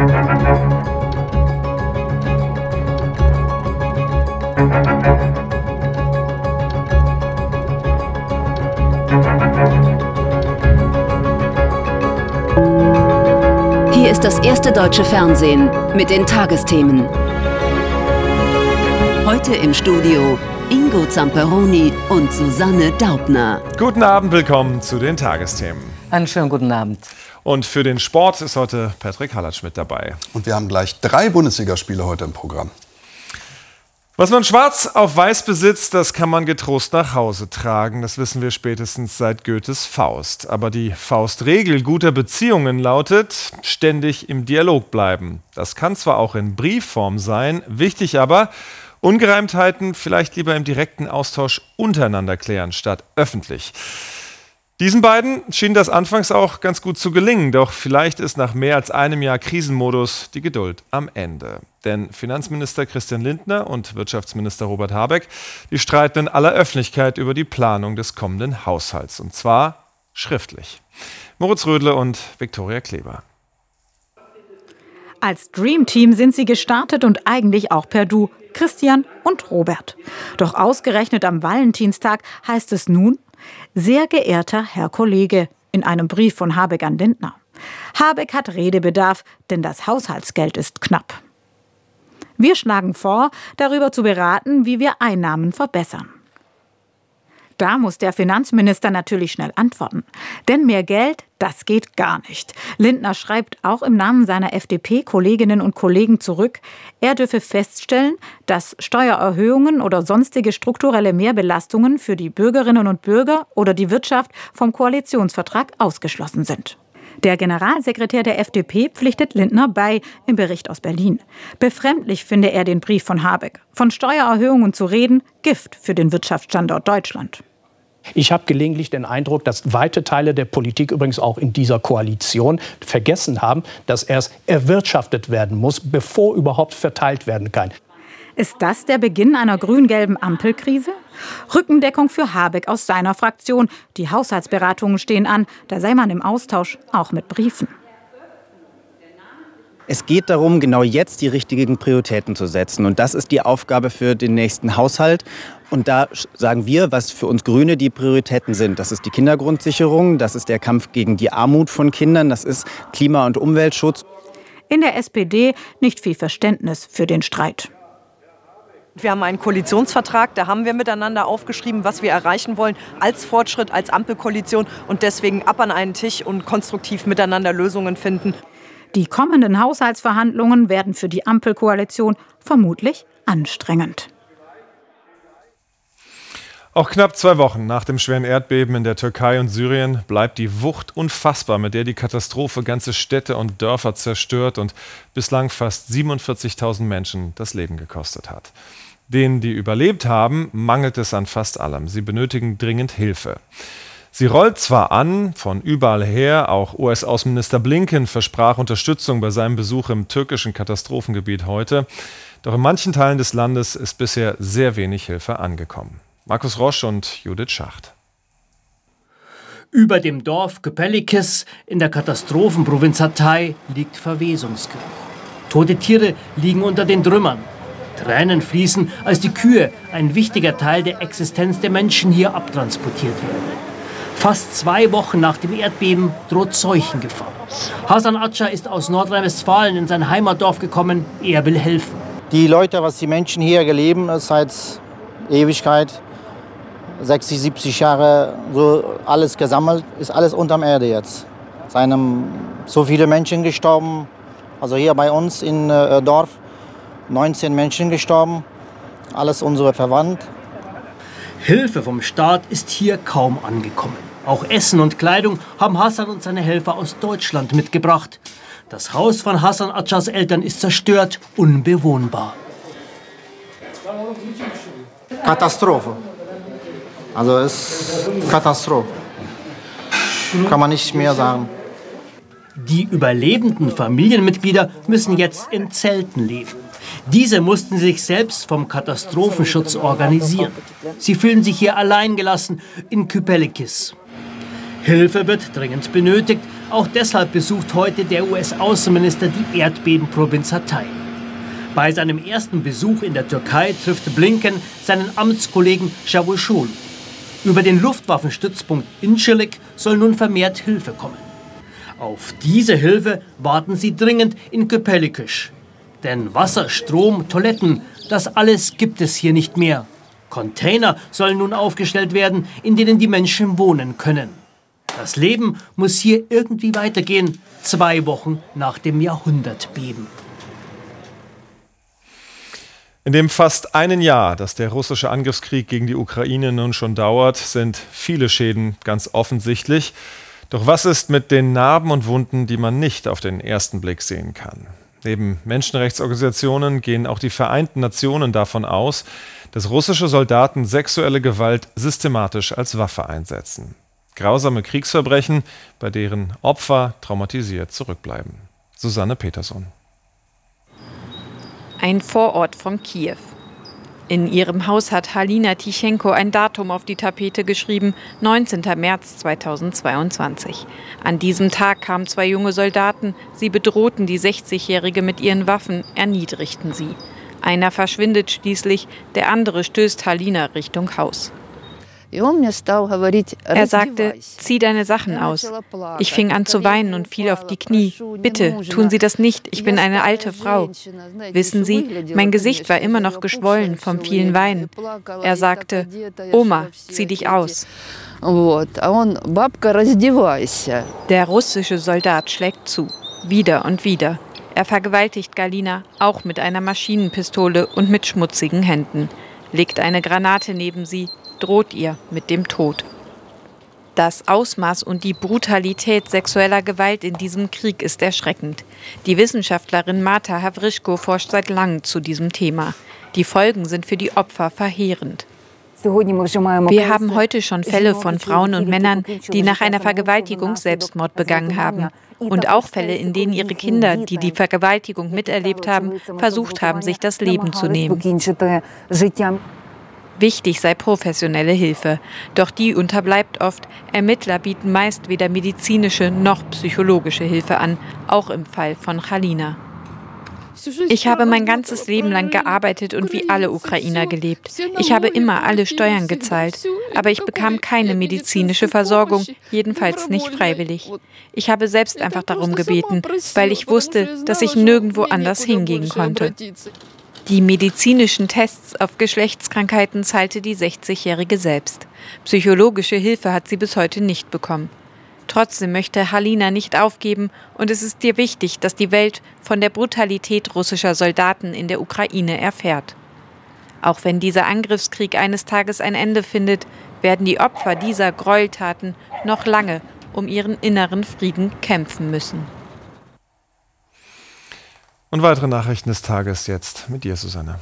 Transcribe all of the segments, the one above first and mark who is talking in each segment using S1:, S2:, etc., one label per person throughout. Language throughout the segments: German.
S1: Hier ist das erste deutsche Fernsehen mit den Tagesthemen. Heute im Studio Ingo Zamperoni und Susanne Daubner.
S2: Guten Abend, willkommen zu den Tagesthemen.
S3: Einen schönen guten Abend.
S2: Und für den Sport ist heute Patrick Hallatsch mit dabei.
S4: Und wir haben gleich drei Bundesligaspiele heute im Programm.
S2: Was man schwarz auf weiß besitzt, das kann man getrost nach Hause tragen. Das wissen wir spätestens seit Goethes Faust. Aber die Faustregel guter Beziehungen lautet, ständig im Dialog bleiben. Das kann zwar auch in Briefform sein, wichtig aber, Ungereimtheiten vielleicht lieber im direkten Austausch untereinander klären, statt öffentlich. Diesen beiden schien das anfangs auch ganz gut zu gelingen, doch vielleicht ist nach mehr als einem Jahr Krisenmodus die Geduld am Ende. Denn Finanzminister Christian Lindner und Wirtschaftsminister Robert Habeck, die streiten in aller Öffentlichkeit über die Planung des kommenden Haushalts. Und zwar schriftlich. Moritz Rödle und Viktoria Kleber.
S5: Als Dream Team sind sie gestartet und eigentlich auch per Du, Christian und Robert. Doch ausgerechnet am Valentinstag heißt es nun, sehr geehrter Herr Kollege, in einem Brief von Habeck an Lindner. Habeck hat Redebedarf, denn das Haushaltsgeld ist knapp. Wir schlagen vor, darüber zu beraten, wie wir Einnahmen verbessern. Da muss der Finanzminister natürlich schnell antworten. Denn mehr Geld, das geht gar nicht. Lindner schreibt auch im Namen seiner FDP-Kolleginnen und Kollegen zurück, er dürfe feststellen, dass Steuererhöhungen oder sonstige strukturelle Mehrbelastungen für die Bürgerinnen und Bürger oder die Wirtschaft vom Koalitionsvertrag ausgeschlossen sind. Der Generalsekretär der FDP pflichtet Lindner bei im Bericht aus Berlin. Befremdlich finde er den Brief von Habeck. Von Steuererhöhungen zu reden, Gift für den Wirtschaftsstandort Deutschland.
S6: Ich habe gelegentlich den Eindruck, dass weite Teile der Politik, übrigens auch in dieser Koalition, vergessen haben, dass erst erwirtschaftet werden muss, bevor überhaupt verteilt werden kann.
S5: Ist das der Beginn einer grün-gelben Ampelkrise? Rückendeckung für Habeck aus seiner Fraktion. Die Haushaltsberatungen stehen an. Da sei man im Austausch, auch mit Briefen.
S7: Es geht darum, genau jetzt die richtigen Prioritäten zu setzen. Und das ist die Aufgabe für den nächsten Haushalt. Und da sagen wir, was für uns Grüne die Prioritäten sind. Das ist die Kindergrundsicherung, das ist der Kampf gegen die Armut von Kindern, das ist Klima- und Umweltschutz.
S5: In der SPD nicht viel Verständnis für den Streit.
S8: Wir haben einen Koalitionsvertrag, da haben wir miteinander aufgeschrieben, was wir erreichen wollen als Fortschritt, als Ampelkoalition und deswegen ab an einen Tisch und konstruktiv miteinander Lösungen finden.
S5: Die kommenden Haushaltsverhandlungen werden für die Ampelkoalition vermutlich anstrengend.
S2: Auch knapp zwei Wochen nach dem schweren Erdbeben in der Türkei und Syrien bleibt die Wucht unfassbar, mit der die Katastrophe ganze Städte und Dörfer zerstört und bislang fast 47.000 Menschen das Leben gekostet hat. Denen, die überlebt haben, mangelt es an fast allem. Sie benötigen dringend Hilfe. Sie rollt zwar an, von überall her, auch US-Außenminister Blinken versprach Unterstützung bei seinem Besuch im türkischen Katastrophengebiet heute, doch in manchen Teilen des Landes ist bisher sehr wenig Hilfe angekommen. Markus Rosch und Judith Schacht.
S9: Über dem Dorf Köpelikis in der Katastrophenprovinz Hatay liegt Verwesungsgeruch. Tote Tiere liegen unter den Trümmern. Tränen fließen, als die Kühe, ein wichtiger Teil der Existenz der Menschen, hier abtransportiert werden. Fast zwei Wochen nach dem Erdbeben droht Seuchengefahr. Hasan Atscha ist aus Nordrhein-Westfalen in sein Heimatdorf gekommen. Er will helfen.
S10: Die Leute, was die Menschen hier geleben seit Ewigkeit, 60, 70 Jahre, so alles gesammelt, ist alles unterm Erde jetzt. Seinem so viele Menschen gestorben. Also hier bei uns im äh, Dorf 19 Menschen gestorben, alles unsere Verwandten.
S9: Hilfe vom Staat ist hier kaum angekommen. Auch Essen und Kleidung haben Hassan und seine Helfer aus Deutschland mitgebracht. Das Haus von Hassan Atschas Eltern ist zerstört, unbewohnbar.
S10: Katastrophe. Also es ist Katastrophe. Kann man nicht mehr sagen.
S9: Die überlebenden Familienmitglieder müssen jetzt in Zelten leben. Diese mussten sich selbst vom Katastrophenschutz organisieren. Sie fühlen sich hier alleingelassen in Kypelikis. Hilfe wird dringend benötigt. Auch deshalb besucht heute der US-Außenminister die Erdbebenprovinz Hatay. Bei seinem ersten Besuch in der Türkei trifft Blinken seinen Amtskollegen Cavusoglu. Über den Luftwaffenstützpunkt Incirlik soll nun vermehrt Hilfe kommen. Auf diese Hilfe warten sie dringend in Köpelikisch. Denn Wasser, Strom, Toiletten, das alles gibt es hier nicht mehr. Container sollen nun aufgestellt werden, in denen die Menschen wohnen können. Das Leben muss hier irgendwie weitergehen, zwei Wochen nach dem Jahrhundertbeben.
S2: In dem fast einen Jahr, das der russische Angriffskrieg gegen die Ukraine nun schon dauert, sind viele Schäden ganz offensichtlich. Doch was ist mit den Narben und Wunden, die man nicht auf den ersten Blick sehen kann? Neben Menschenrechtsorganisationen gehen auch die Vereinten Nationen davon aus, dass russische Soldaten sexuelle Gewalt systematisch als Waffe einsetzen. Grausame Kriegsverbrechen, bei deren Opfer traumatisiert zurückbleiben. Susanne Peterson.
S3: Ein Vorort von Kiew. In ihrem Haus hat Halina Tischenko ein Datum auf die Tapete geschrieben, 19. März 2022. An diesem Tag kamen zwei junge Soldaten, sie bedrohten die 60-Jährige mit ihren Waffen, erniedrigten sie. Einer verschwindet schließlich, der andere stößt Halina Richtung Haus. Er sagte, zieh deine Sachen aus. Ich fing an zu weinen und fiel auf die Knie. Bitte, tun Sie das nicht, ich bin eine alte Frau. Wissen Sie, mein Gesicht war immer noch geschwollen vom vielen Weinen. Er sagte, Oma, zieh dich aus. Der russische Soldat schlägt zu, wieder und wieder. Er vergewaltigt Galina, auch mit einer Maschinenpistole und mit schmutzigen Händen, legt eine Granate neben sie, droht ihr mit dem Tod. Das Ausmaß und die Brutalität sexueller Gewalt in diesem Krieg ist erschreckend. Die Wissenschaftlerin Marta Havrischko forscht seit langem zu diesem Thema. Die Folgen sind für die Opfer verheerend. Wir haben heute schon Fälle von Frauen und Männern, die nach einer Vergewaltigung Selbstmord begangen haben. Und auch Fälle, in denen ihre Kinder, die die Vergewaltigung miterlebt haben, versucht haben, sich das Leben zu nehmen. Wichtig sei professionelle Hilfe. Doch die unterbleibt oft. Ermittler bieten meist weder medizinische noch psychologische Hilfe an, auch im Fall von Chalina. Ich habe mein ganzes Leben lang gearbeitet und wie alle Ukrainer gelebt. Ich habe immer alle Steuern gezahlt, aber ich bekam keine medizinische Versorgung, jedenfalls nicht freiwillig. Ich habe selbst einfach darum gebeten, weil ich wusste, dass ich nirgendwo anders hingehen konnte. Die medizinischen Tests auf Geschlechtskrankheiten zahlte die 60-Jährige selbst. Psychologische Hilfe hat sie bis heute nicht bekommen. Trotzdem möchte Halina nicht aufgeben und es ist ihr wichtig, dass die Welt von der Brutalität russischer Soldaten in der Ukraine erfährt. Auch wenn dieser Angriffskrieg eines Tages ein Ende findet, werden die Opfer dieser Gräueltaten noch lange um ihren inneren Frieden kämpfen müssen.
S2: Und weitere Nachrichten des Tages jetzt mit dir, Susanne.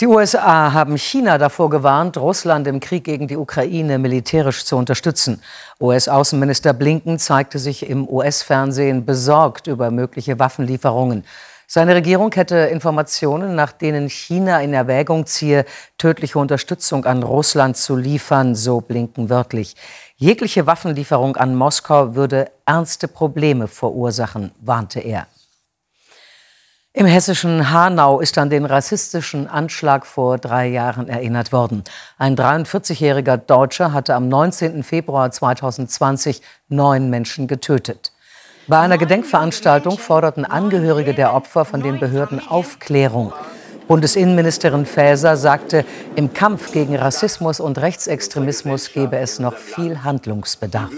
S11: Die USA haben China davor gewarnt, Russland im Krieg gegen die Ukraine militärisch zu unterstützen. US-Außenminister Blinken zeigte sich im US-Fernsehen besorgt über mögliche Waffenlieferungen. Seine Regierung hätte Informationen, nach denen China in Erwägung ziehe, tödliche Unterstützung an Russland zu liefern, so Blinken wörtlich. Jegliche Waffenlieferung an Moskau würde ernste Probleme verursachen, warnte er. Im hessischen Hanau ist an den rassistischen Anschlag vor drei Jahren erinnert worden. Ein 43-jähriger Deutscher hatte am 19. Februar 2020 neun Menschen getötet. Bei einer Gedenkveranstaltung forderten Angehörige der Opfer von den Behörden Aufklärung. Bundesinnenministerin Faeser sagte, im Kampf gegen Rassismus und Rechtsextremismus gebe es noch viel Handlungsbedarf.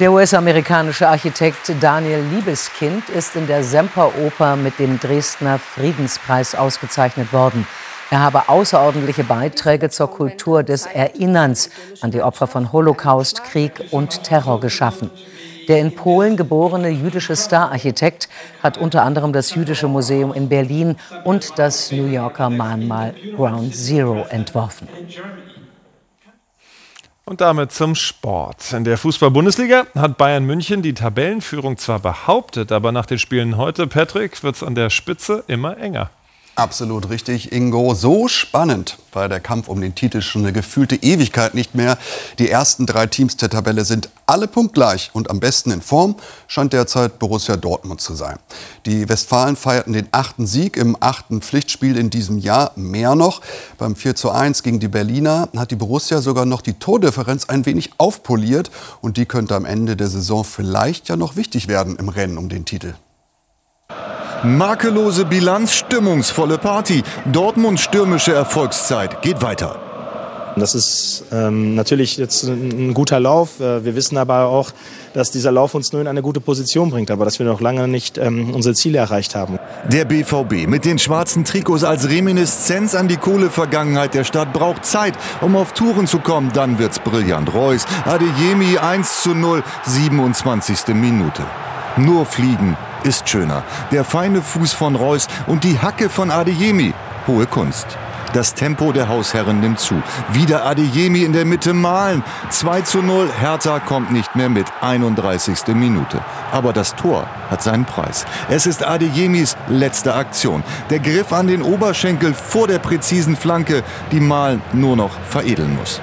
S11: Der US-amerikanische Architekt Daniel Liebeskind ist in der Semperoper mit dem Dresdner Friedenspreis ausgezeichnet worden. Er habe außerordentliche Beiträge zur Kultur des Erinnerns an die Opfer von Holocaust, Krieg und Terror geschaffen. Der in Polen geborene jüdische Stararchitekt hat unter anderem das Jüdische Museum in Berlin und das New Yorker Mahnmal Ground Zero entworfen.
S2: Und damit zum Sport. In der Fußball-Bundesliga hat Bayern München die Tabellenführung zwar behauptet, aber nach den Spielen heute, Patrick, wird es an der Spitze immer enger.
S4: Absolut richtig, Ingo. So spannend war der Kampf um den Titel schon eine gefühlte Ewigkeit nicht mehr. Die ersten drei Teams der Tabelle sind alle punktgleich und am besten in Form scheint derzeit Borussia Dortmund zu sein. Die Westfalen feierten den achten Sieg im achten Pflichtspiel in diesem Jahr. Mehr noch, beim 4 zu 1 gegen die Berliner hat die Borussia sogar noch die Tordifferenz ein wenig aufpoliert und die könnte am Ende der Saison vielleicht ja noch wichtig werden im Rennen um den Titel.
S12: Makellose Bilanz, stimmungsvolle Party. Dortmunds stürmische Erfolgszeit geht weiter.
S13: Das ist ähm, natürlich jetzt ein, ein guter Lauf. Äh, wir wissen aber auch, dass dieser Lauf uns nur in eine gute Position bringt, aber dass wir noch lange nicht ähm, unsere Ziele erreicht haben.
S12: Der BVB mit den schwarzen Trikots als Reminiszenz an die Kohlevergangenheit der Stadt braucht Zeit, um auf Touren zu kommen. Dann wird's brillant. Reus, Adeyemi 1 zu 0, 27. Minute. Nur fliegen ist schöner. Der feine Fuß von Reus und die Hacke von Adeyemi. Hohe Kunst. Das Tempo der Hausherren nimmt zu. Wieder Adeyemi in der Mitte malen. 2 zu 0. Hertha kommt nicht mehr mit. 31. Minute. Aber das Tor hat seinen Preis. Es ist Adeyemis letzte Aktion. Der Griff an den Oberschenkel vor der präzisen Flanke, die Malen nur noch veredeln muss.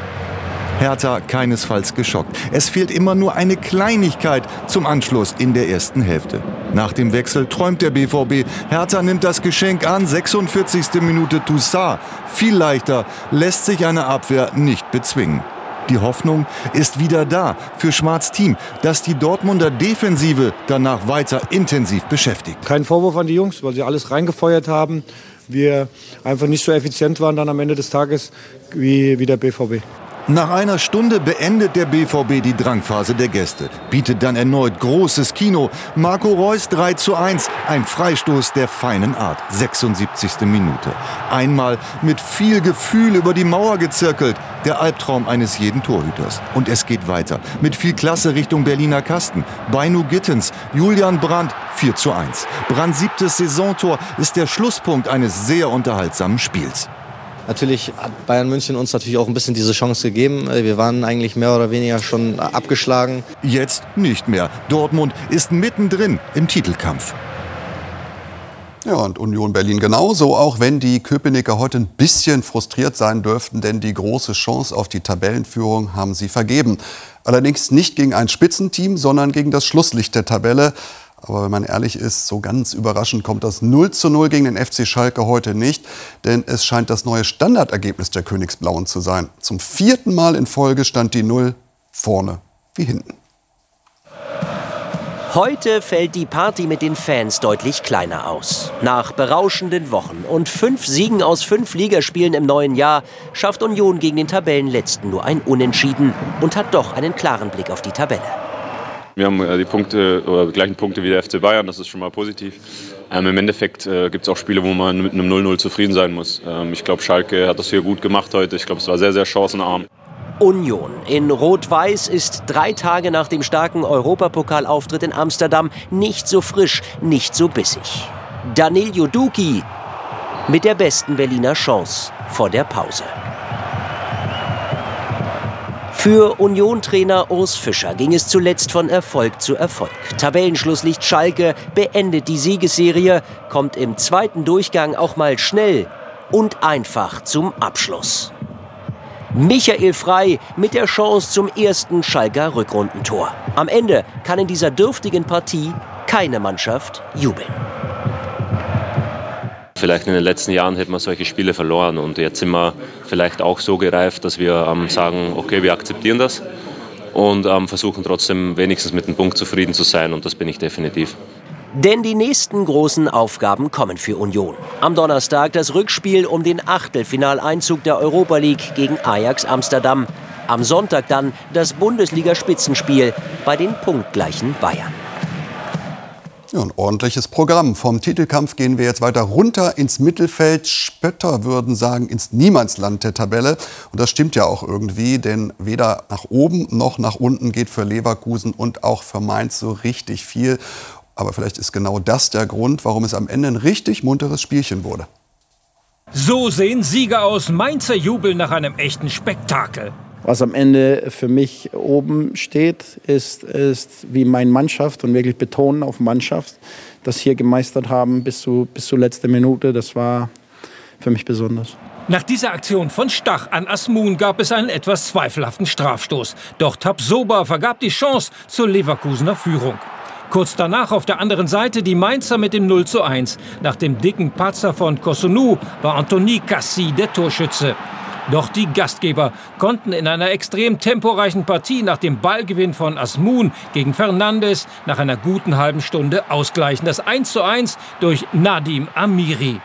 S12: Hertha keinesfalls geschockt. Es fehlt immer nur eine Kleinigkeit zum Anschluss in der ersten Hälfte. Nach dem Wechsel träumt der BVB. Hertha nimmt das Geschenk an. 46. Minute Toussaint. Viel leichter lässt sich eine Abwehr nicht bezwingen. Die Hoffnung ist wieder da für Schwarz Team, dass die Dortmunder Defensive danach weiter intensiv beschäftigt.
S14: Kein Vorwurf an die Jungs, weil sie alles reingefeuert haben. Wir einfach nicht so effizient waren dann am Ende des Tages wie, wie der BVB.
S12: Nach einer Stunde beendet der BVB die Drangphase der Gäste, bietet dann erneut großes Kino. Marco Reus 3 zu 1, ein Freistoß der feinen Art, 76. Minute. Einmal mit viel Gefühl über die Mauer gezirkelt, der Albtraum eines jeden Torhüters. Und es geht weiter, mit viel Klasse Richtung Berliner Kasten. Beinu Gittens, Julian Brandt 4 zu 1. Brandt siebtes Saisontor ist der Schlusspunkt eines sehr unterhaltsamen Spiels.
S15: Natürlich hat Bayern München uns natürlich auch ein bisschen diese Chance gegeben. Wir waren eigentlich mehr oder weniger schon abgeschlagen.
S12: Jetzt nicht mehr. Dortmund ist mittendrin im Titelkampf.
S4: Ja, und Union Berlin genauso, auch wenn die Köpenicker heute ein bisschen frustriert sein dürften, denn die große Chance auf die Tabellenführung haben sie vergeben. Allerdings nicht gegen ein Spitzenteam, sondern gegen das Schlusslicht der Tabelle. Aber wenn man ehrlich ist, so ganz überraschend kommt das 0 zu 0 gegen den FC Schalke heute nicht, denn es scheint das neue Standardergebnis der Königsblauen zu sein. Zum vierten Mal in Folge stand die Null vorne wie hinten.
S16: Heute fällt die Party mit den Fans deutlich kleiner aus. Nach berauschenden Wochen und fünf Siegen aus fünf Ligaspielen im neuen Jahr schafft Union gegen den Tabellenletzten nur ein Unentschieden und hat doch einen klaren Blick auf die Tabelle.
S17: Wir haben äh, die Punkte oder die gleichen Punkte wie der FC Bayern, das ist schon mal positiv. Ähm, Im Endeffekt äh, gibt es auch Spiele, wo man mit einem 0-0 zufrieden sein muss. Ähm, ich glaube, Schalke hat das hier gut gemacht heute. Ich glaube, es war sehr, sehr chancenarm.
S16: Union in Rot-Weiß ist drei Tage nach dem starken Europapokalauftritt in Amsterdam nicht so frisch, nicht so bissig. Danilo Duki mit der besten Berliner Chance vor der Pause. Für Union-Trainer Urs Fischer ging es zuletzt von Erfolg zu Erfolg. Tabellenschlusslicht Schalke beendet die Siegesserie, kommt im zweiten Durchgang auch mal schnell und einfach zum Abschluss. Michael Frei mit der Chance zum ersten Schalker Rückrundentor. Am Ende kann in dieser dürftigen Partie keine Mannschaft jubeln.
S17: Vielleicht in den letzten Jahren hätten wir solche Spiele verloren und jetzt sind wir vielleicht auch so gereift, dass wir ähm, sagen, okay, wir akzeptieren das und ähm, versuchen trotzdem wenigstens mit dem Punkt zufrieden zu sein und das bin ich definitiv.
S16: Denn die nächsten großen Aufgaben kommen für Union. Am Donnerstag das Rückspiel um den Achtelfinaleinzug der Europa League gegen Ajax Amsterdam. Am Sonntag dann das Bundesliga-Spitzenspiel bei den punktgleichen Bayern.
S4: Ja, ein ordentliches Programm. Vom Titelkampf gehen wir jetzt weiter runter ins Mittelfeld. Spötter würden sagen, ins Niemandsland der Tabelle. Und das stimmt ja auch irgendwie, denn weder nach oben noch nach unten geht für Leverkusen und auch für Mainz so richtig viel. Aber vielleicht ist genau das der Grund, warum es am Ende ein richtig munteres Spielchen wurde.
S18: So sehen Sieger aus. Mainzer Jubel nach einem echten Spektakel.
S19: Was am Ende für mich oben steht, ist, ist wie meine Mannschaft und wirklich betonen auf Mannschaft, das hier gemeistert haben bis zu, bis zur letzten Minute. Das war für mich besonders.
S18: Nach dieser Aktion von Stach an Asmun gab es einen etwas zweifelhaften Strafstoß. Doch Tabsoba vergab die Chance zur Leverkusener Führung. Kurz danach auf der anderen Seite die Mainzer mit dem 0 zu 1. Nach dem dicken Patzer von Kosunu war Anthony Cassi der Torschütze. Doch die Gastgeber konnten in einer extrem temporeichen Partie nach dem Ballgewinn von Asmun gegen Fernandes nach einer guten halben Stunde ausgleichen. Das 1 zu 1 durch Nadim Amiri.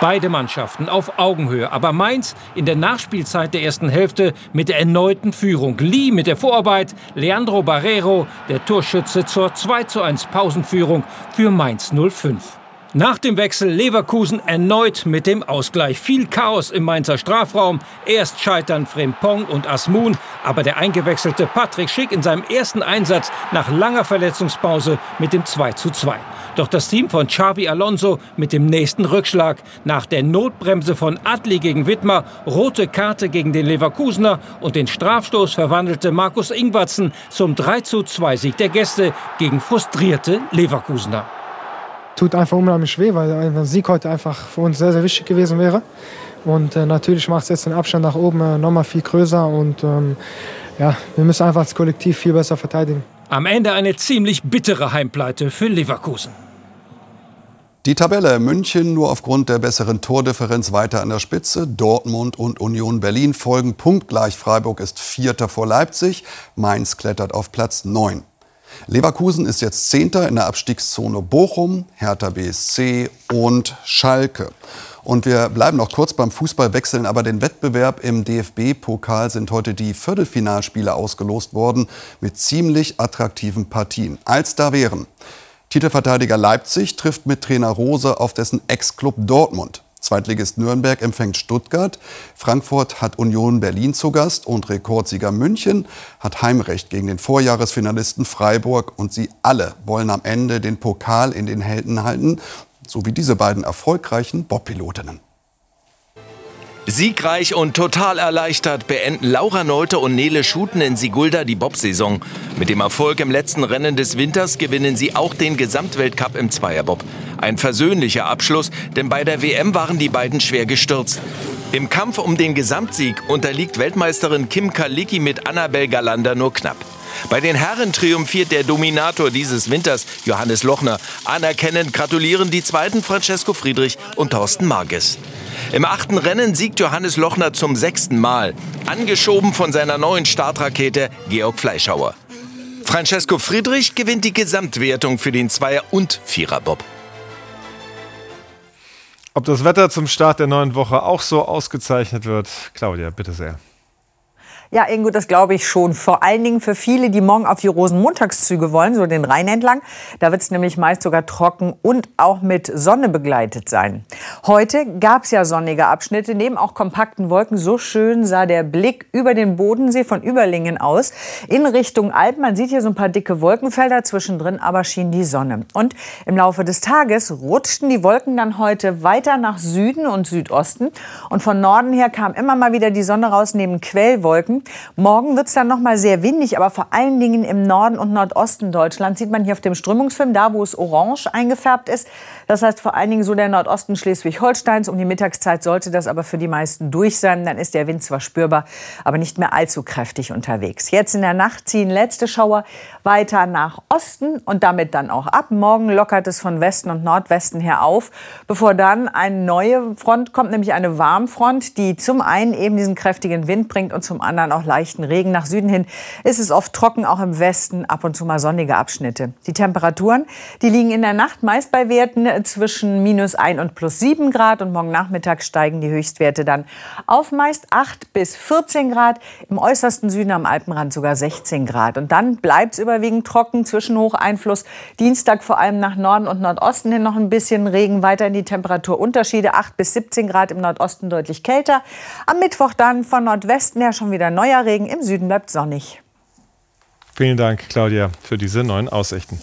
S18: Beide Mannschaften auf Augenhöhe, aber Mainz in der Nachspielzeit der ersten Hälfte mit der erneuten Führung. Lee mit der Vorarbeit, Leandro Barrero, der Torschütze zur 2 zu 1 Pausenführung für Mainz 05. Nach dem Wechsel Leverkusen erneut mit dem Ausgleich. Viel Chaos im Mainzer Strafraum. Erst scheitern Frimpong und Asmun, aber der eingewechselte Patrick Schick in seinem ersten Einsatz nach langer Verletzungspause mit dem 2 zu 2. Doch das Team von Xavi Alonso mit dem nächsten Rückschlag. Nach der Notbremse von Adli gegen Wittmer, rote Karte gegen den Leverkusener und den Strafstoß verwandelte Markus Ingwatzen zum 3 zu 2 Sieg der Gäste gegen frustrierte Leverkusener
S20: tut einfach unheimlich weh, weil ein Sieg heute einfach für uns sehr, sehr wichtig gewesen wäre. Und äh, natürlich macht es jetzt den Abstand nach oben äh, nochmal viel größer und ähm, ja, wir müssen einfach als Kollektiv viel besser verteidigen.
S18: Am Ende eine ziemlich bittere Heimpleite für Leverkusen.
S4: Die Tabelle München nur aufgrund der besseren Tordifferenz weiter an der Spitze. Dortmund und Union Berlin folgen punktgleich. Freiburg ist Vierter vor Leipzig. Mainz klettert auf Platz 9. Leverkusen ist jetzt Zehnter in der Abstiegszone Bochum, Hertha BSC und Schalke. Und wir bleiben noch kurz beim Fußball, wechseln aber den Wettbewerb. Im DFB-Pokal sind heute die Viertelfinalspiele ausgelost worden mit ziemlich attraktiven Partien. Als da wären Titelverteidiger Leipzig trifft mit Trainer Rose auf dessen Ex-Club Dortmund. Zweitligist Nürnberg empfängt Stuttgart. Frankfurt hat Union Berlin zu Gast und Rekordsieger München hat Heimrecht gegen den Vorjahresfinalisten Freiburg. Und sie alle wollen am Ende den Pokal in den Händen halten, so wie diese beiden erfolgreichen Bobpilotinnen.
S21: Siegreich und total erleichtert beenden Laura Nolte und Nele Schuten in Sigulda die Bobsaison. Mit dem Erfolg im letzten Rennen des Winters gewinnen sie auch den Gesamtweltcup im Zweierbob. Ein versöhnlicher Abschluss, denn bei der WM waren die beiden schwer gestürzt. Im Kampf um den Gesamtsieg unterliegt Weltmeisterin Kim Kalicki mit Annabel Galander nur knapp. Bei den Herren triumphiert der Dominator dieses Winters, Johannes Lochner. Anerkennend gratulieren die zweiten Francesco Friedrich und Thorsten Marges. Im achten Rennen siegt Johannes Lochner zum sechsten Mal, angeschoben von seiner neuen Startrakete Georg Fleischhauer. Francesco Friedrich gewinnt die Gesamtwertung für den Zweier- und Viererbob.
S2: Ob das Wetter zum Start der neuen Woche auch so ausgezeichnet wird, Claudia, bitte sehr.
S22: Ja, Ingo, das glaube ich schon. Vor allen Dingen für viele, die morgen auf die Rosenmontagszüge wollen, so den Rhein entlang. Da wird es nämlich meist sogar trocken und auch mit Sonne begleitet sein. Heute gab es ja sonnige Abschnitte, neben auch kompakten Wolken. So schön sah der Blick über den Bodensee von Überlingen aus in Richtung Alpen. Man sieht hier so ein paar dicke Wolkenfelder, zwischendrin aber schien die Sonne. Und im Laufe des Tages rutschten die Wolken dann heute weiter nach Süden und Südosten. Und von Norden her kam immer mal wieder die Sonne raus neben Quellwolken. Morgen wird es dann noch mal sehr windig, aber vor allen Dingen im Norden und Nordosten Deutschlands sieht man hier auf dem Strömungsfilm, da wo es orange eingefärbt ist. Das heißt vor allen Dingen so der Nordosten Schleswig-Holsteins. Um die Mittagszeit sollte das aber für die meisten durch sein. Dann ist der Wind zwar spürbar, aber nicht mehr allzu kräftig unterwegs. Jetzt in der Nacht ziehen letzte Schauer weiter nach Osten und damit dann auch ab. Morgen lockert es von Westen und Nordwesten her auf, bevor dann eine neue Front kommt, nämlich eine Warmfront, die zum einen eben diesen kräftigen Wind bringt und zum anderen auch leichten Regen. Nach Süden hin ist es oft trocken, auch im Westen ab und zu mal sonnige Abschnitte. Die Temperaturen, die liegen in der Nacht meist bei Werten zwischen minus 1 und plus 7 Grad und morgen Nachmittag steigen die Höchstwerte dann auf meist 8 bis 14 Grad, im äußersten Süden am Alpenrand sogar 16 Grad. Und dann bleibt es überwiegend trocken, Zwischenhocheinfluss. Dienstag vor allem nach Norden und Nordosten hin noch ein bisschen Regen, weiterhin die Temperaturunterschiede 8 bis 17 Grad im Nordosten deutlich kälter. Am Mittwoch dann von Nordwesten her schon wieder neuer Regen, im Süden bleibt sonnig.
S2: Vielen Dank, Claudia, für diese neuen Aussichten.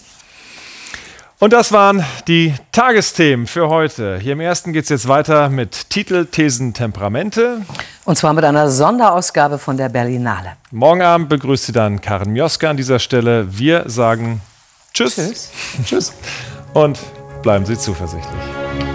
S2: Und das waren die Tagesthemen für heute. Hier im ersten geht es jetzt weiter mit Titel, Thesen, Temperamente.
S11: Und zwar mit einer Sonderausgabe von der Berlinale.
S2: Morgen Abend begrüßt Sie dann Karin Mioska an dieser Stelle. Wir sagen Tschüss.
S11: Tschüss.
S2: Tschüss. Und bleiben Sie zuversichtlich.